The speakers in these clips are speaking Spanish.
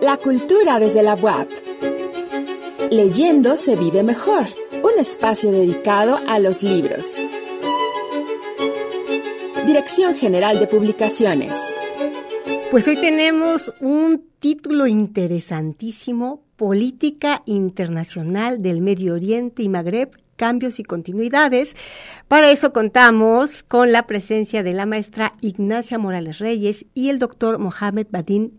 La cultura desde la UAP. Leyendo se vive mejor. Un espacio dedicado a los libros. Dirección General de Publicaciones. Pues hoy tenemos un título interesantísimo, Política Internacional del Medio Oriente y Magreb, cambios y continuidades. Para eso contamos con la presencia de la maestra Ignacia Morales Reyes y el doctor Mohamed Badin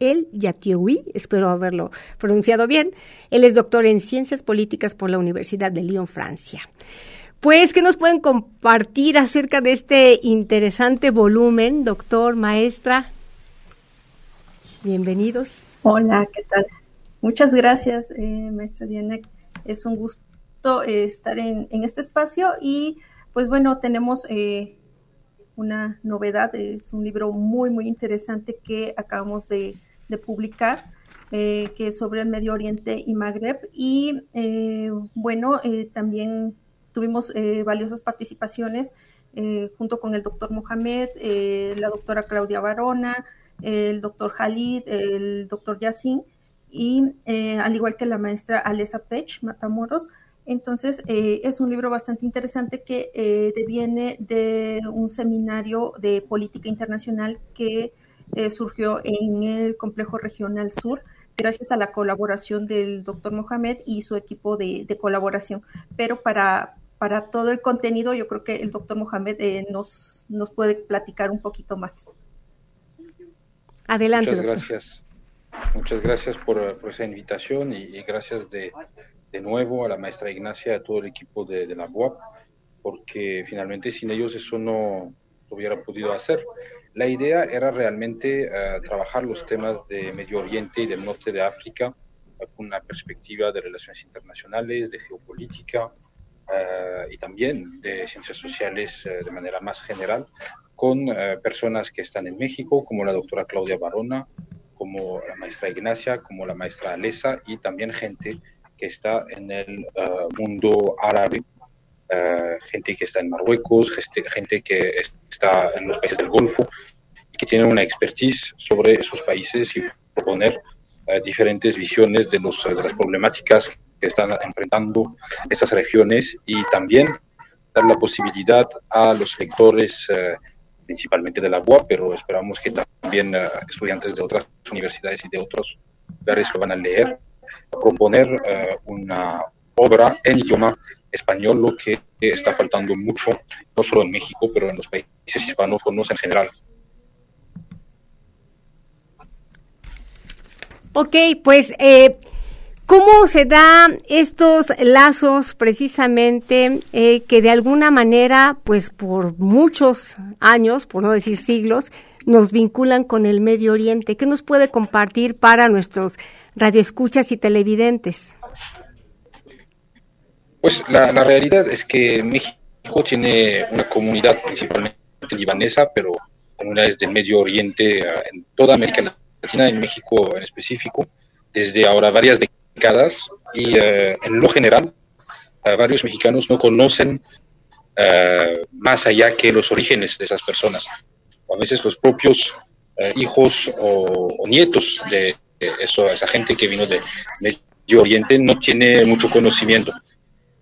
El Yatioui, espero haberlo pronunciado bien. Él es doctor en Ciencias Políticas por la Universidad de Lyon, Francia. Pues, ¿qué nos pueden compartir acerca de este interesante volumen, doctor, maestra? Bienvenidos. Hola, ¿qué tal? Muchas gracias, eh, maestra Diana. Es un gusto eh, estar en, este espacio y, pues bueno, tenemos eh, una novedad. Es un libro muy, muy interesante que acabamos de, publicar. que es sobre el Medio Oriente y Magreb. Y bueno, también tuvimos eh, valiosas participaciones eh, junto con el doctor Mohamed, eh, la doctora Claudia Barona, el doctor Khalid, el doctor Yassin y al igual que la maestra Alesa Pech Matamoros. Entonces, es un libro bastante interesante que deviene de un seminario de política internacional que surgió en el Complejo Regional Sur gracias a la colaboración del doctor Mohamed y su equipo de, de, colaboración. Pero para, para todo el contenido, yo creo que el doctor Mohamed eh, nos, nos puede platicar un poquito más. Adelante. Muchas gracias. Muchas gracias por, esa invitación y, gracias de, de, nuevo a la maestra Ignacia a todo el equipo de, la UAP, porque finalmente sin ellos eso no hubiera podido hacer. La idea era realmente eh, trabajar los temas de Medio Oriente y del norte de África con una perspectiva de relaciones internacionales, de geopolítica, eh, y también de ciencias sociales eh, de manera más general, con personas que están en México, como la doctora Claudia Barona, como la maestra Ignacia, como la maestra Alesa, y también gente que está en el mundo árabe, gente que está en Marruecos, gente que está en los países del Golfo, y que tienen una expertise sobre esos países y proponer diferentes visiones de, las problemáticas que están enfrentando esas regiones y también dar la posibilidad a los lectores, eh, principalmente de la UAP, pero esperamos que también eh, estudiantes de otras universidades y de otros lugares lo van a leer, proponer eh, una obra en idioma español, lo que está faltando mucho, no solo en México, pero en los países hispanófonos en general. Ok, pues eh, ¿Cómo se dan estos lazos precisamente eh, que de alguna manera, pues por muchos años, por no decir siglos, nos vinculan con el Medio Oriente? ¿Qué nos puede compartir para nuestros radioescuchas y televidentes? Pues la, realidad es que México tiene una comunidad principalmente libanesa, pero comunidades del Medio Oriente en toda América Latina, en México en específico, desde ahora varias décadas y eh, en lo general eh, varios mexicanos no conocen eh, más allá que los orígenes de esas personas. A veces los propios hijos o, nietos de eso, esa gente que vino de Medio Oriente no tiene mucho conocimiento.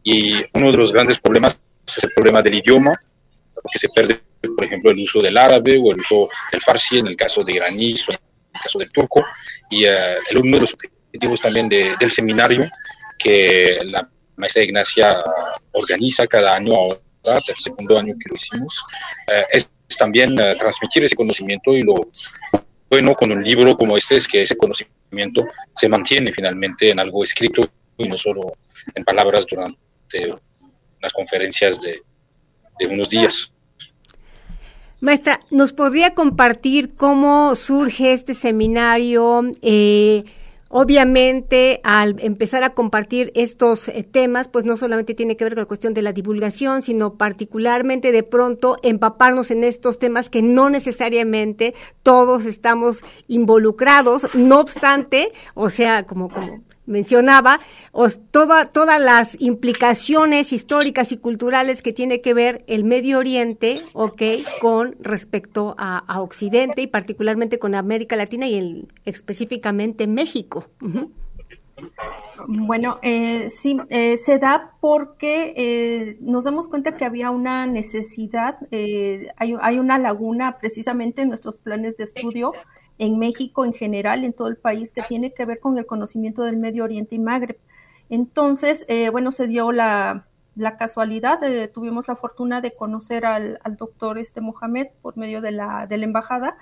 Y uno de los grandes problemas es el problema del idioma, porque se pierde, por ejemplo, el uso del árabe o el uso del farsi en el caso de iraní o en el caso del turco. Y el uno de los objetivos también del seminario que la maestra Ignacia organiza cada año ahora, el segundo año que lo hicimos, eh, es también eh, transmitir ese conocimiento y lo bueno con un libro como este es que ese conocimiento se mantiene finalmente en algo escrito y no solo en palabras durante unas conferencias de, de unos días. Maestra, ¿nos podría compartir cómo surge este seminario? Eh, Obviamente, al empezar a compartir estos eh, temas, pues no solamente tiene que ver con la cuestión de la divulgación, sino particularmente de pronto empaparnos en estos temas que no necesariamente todos estamos involucrados. No obstante, o sea, como, como mencionaba, todas las implicaciones históricas y culturales que tiene que ver el Medio Oriente, ok, con respecto a, Occidente y particularmente con América Latina y específicamente México. Bueno, eh, sí, eh, se da porque eh, nos damos cuenta que había una necesidad, hay, hay, una laguna precisamente en nuestros planes de estudio en México en general, en todo el país, que tiene que ver con el conocimiento del Medio Oriente y Magreb. Entonces, eh, bueno, se dio la, casualidad, tuvimos la fortuna de conocer al, doctor este Mohamed por medio de la, de la embajada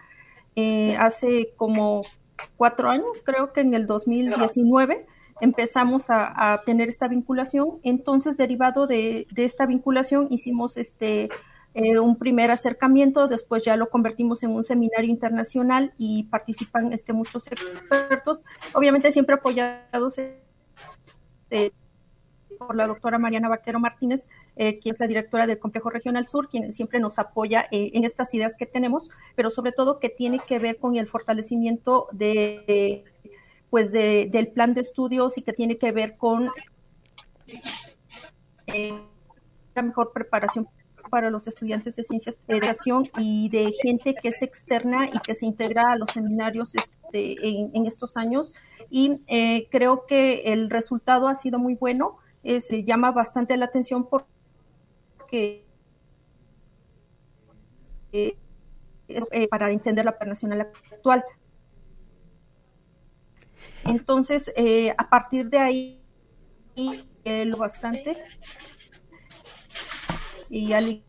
eh, hace como cuatro años, creo que en el 2019 empezamos a, tener esta vinculación. Entonces, derivado de, de, esta vinculación, hicimos este eh, un primer acercamiento, después ya lo convertimos en un seminario internacional y participan este, muchos expertos, obviamente siempre apoyados eh, por la doctora Mariana Vaquero Martínez, eh, quien es la directora del Complejo Regional Sur, quien siempre nos apoya en estas ideas que tenemos, pero sobre todo que tiene que ver con el fortalecimiento de, pues del plan de estudios y que tiene que ver con la mejor preparación para los estudiantes de ciencias de educación y de gente que es externa y que se integra a los seminarios este, en, estos años. Y eh, creo que el resultado ha sido muy bueno, se llama bastante la atención porque eh, eh, para entender la nacional actual. Entonces, a partir de ahí, lo bastante y al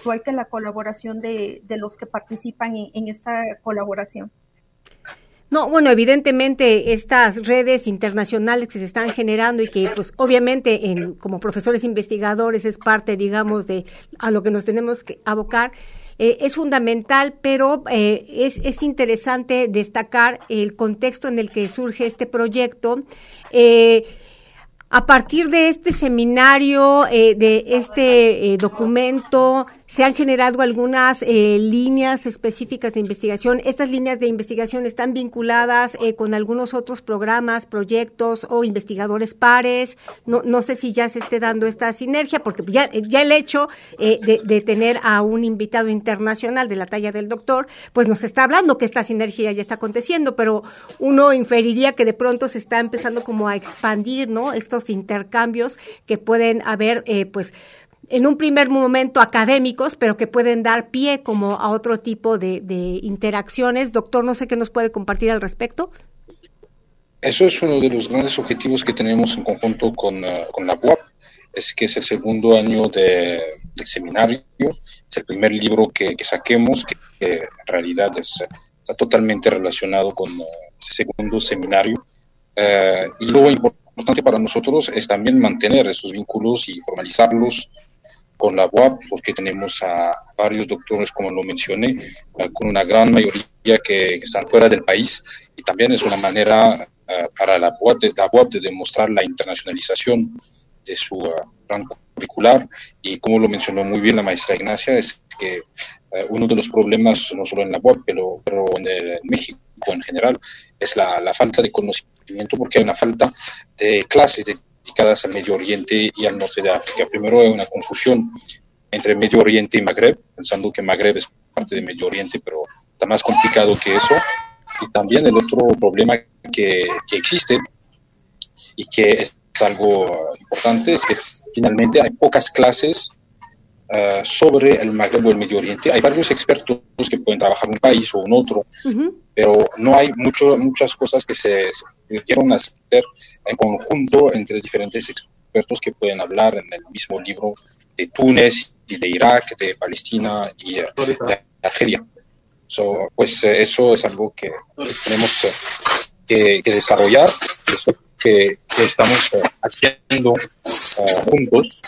igual que la colaboración de, los que participan en, esta colaboración. No, bueno, evidentemente estas redes internacionales que se están generando y que pues obviamente en, como profesores investigadores es parte, digamos, de a lo que nos tenemos que abocar, eh, es fundamental, pero eh, es, es, interesante destacar el contexto en el que surge este proyecto. Eh, a partir de este seminario, eh, de este eh, documento, se han generado algunas eh, líneas específicas de investigación. Estas líneas de investigación están vinculadas eh, con algunos otros programas, proyectos o investigadores pares. No, no sé si ya se esté dando esta sinergia, porque ya, ya el hecho eh, de, de, tener a un invitado internacional de la talla del doctor, pues nos está hablando que esta sinergia ya está aconteciendo, pero uno inferiría que de pronto se está empezando como a expandir, ¿no? Estos intercambios que pueden haber, pues, en un primer momento académicos, pero que pueden dar pie como a otro tipo de, interacciones. Doctor, no sé qué nos puede compartir al respecto. Eso es uno de los grandes objetivos que tenemos en conjunto con, uh, la UAP, es que es el segundo año del seminario, es el primer libro que, saquemos, que, en realidad está totalmente relacionado con uh, ese segundo seminario. Uh, y lo importante para nosotros es también mantener esos vínculos y formalizarlos con la UAP, porque tenemos a varios doctores, como lo mencioné, eh, con una gran mayoría que, están fuera del país, y también es una manera eh, para la UAP, de, la UAP de demostrar la internacionalización de su uh, plan curricular, y como lo mencionó muy bien la maestra Ignacia, es que uno de los problemas, no solo en la UAP, pero, pero en, México en general, es la, la falta de conocimiento, porque hay una falta de clases, de dedicadas al Medio Oriente y al norte de África. Primero hay una confusión entre Medio Oriente y Magreb, pensando que Magreb es parte de Medio Oriente, pero está más complicado que eso. Y también el otro problema que, que existe y que es algo importante es que finalmente hay pocas clases uh, sobre el Magreb o el Medio Oriente. Hay varios expertos que pueden trabajar en un país o en otro, pero no hay mucho, muchas cosas que se, se hacer en conjunto entre diferentes expertos que pueden hablar en el mismo libro de Túnez y de Irak, de Palestina y eh, de Argelia. pues eh, eso es algo que tenemos que, que desarrollar, eso que, estamos haciendo juntos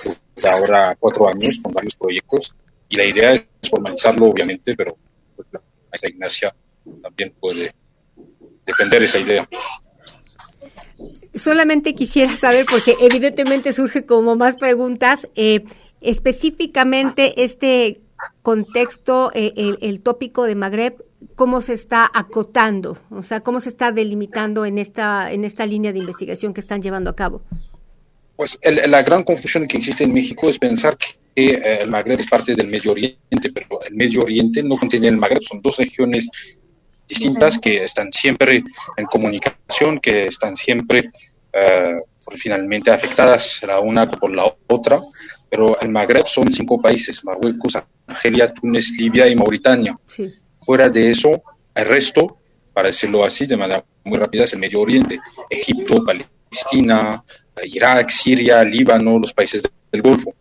ahora cuatro años con varios proyectos y la idea es formalizarlo obviamente, pero pues, la Ignacia también puede defender esa idea. Solamente quisiera saber, porque evidentemente surge como más preguntas, eh, específicamente este contexto, eh, el, tópico de Magreb, cómo se está acotando, o sea, cómo se está delimitando en esta, en esta línea de investigación que están llevando a cabo. Pues la gran confusión que existe en México es pensar que eh, el Magreb es parte del Medio Oriente, pero el Medio Oriente no contiene el Magreb, son dos regiones distintas que están siempre en comunicación, que están siempre eh, finalmente afectadas la una por la otra, pero el Magreb son cinco países, Marruecos, Argelia, Túnez, Libia y Mauritania. Fuera de eso, el resto, para decirlo así de manera muy rápida, es el Medio Oriente, Egipto, Palestina, Irak, Siria, Líbano, los países del Golfo,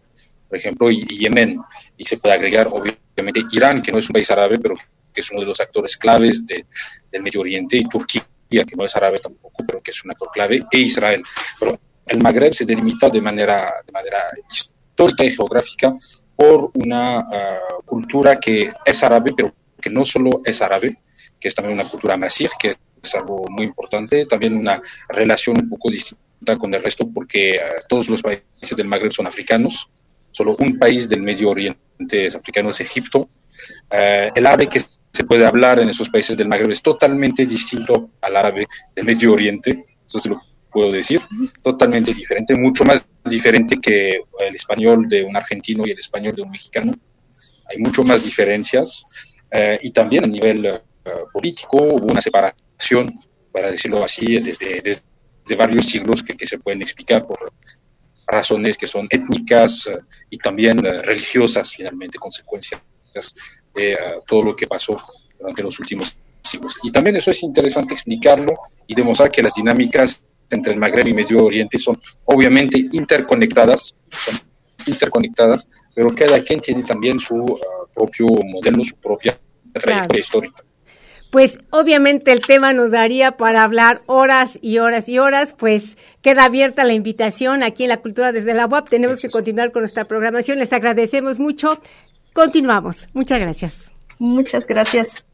por ejemplo, y, Yemen. Y se puede agregar, obviamente, Irán, que no es un país árabe, pero que es uno de los actores claves del Medio Oriente, y Turquía, que no es árabe tampoco, pero que es un actor clave, e Israel. Pero el Magreb se delimita de manera, de manera histórica y geográfica por una ah, cultura que es árabe, pero que no solo es árabe, que es también una cultura masir, que es algo muy importante, también una relación un poco distinta con el resto, porque ah, todos los países del Magreb son africanos, solo un país del Medio Oriente es africano, es Egipto. Ah, el árabe que se puede hablar en esos países del Magreb es totalmente distinto al árabe del Medio Oriente, eso se lo puedo decir, totalmente diferente, mucho más diferente que el español de un argentino y el español de un mexicano. Hay mucho más diferencias. Eh, y también a nivel eh, político hubo una separación, para decirlo así, desde, desde varios siglos que, que, se pueden explicar por razones que son étnicas eh, y también religiosas, finalmente, consecuencias de todo lo que pasó durante los últimos siglos. Y también eso es interesante explicarlo y demostrar que las dinámicas entre el Magreb y Medio Oriente son obviamente interconectadas, son interconectadas, pero cada quien tiene también su uh, propio modelo, su propia trayectoria histórica. Pues obviamente el tema nos daría para hablar horas y horas y horas, pues queda abierta la invitación aquí en la Cultura desde la UAP. Tenemos que continuar con nuestra programación. Les agradecemos mucho. Continuamos. Muchas gracias. Muchas gracias.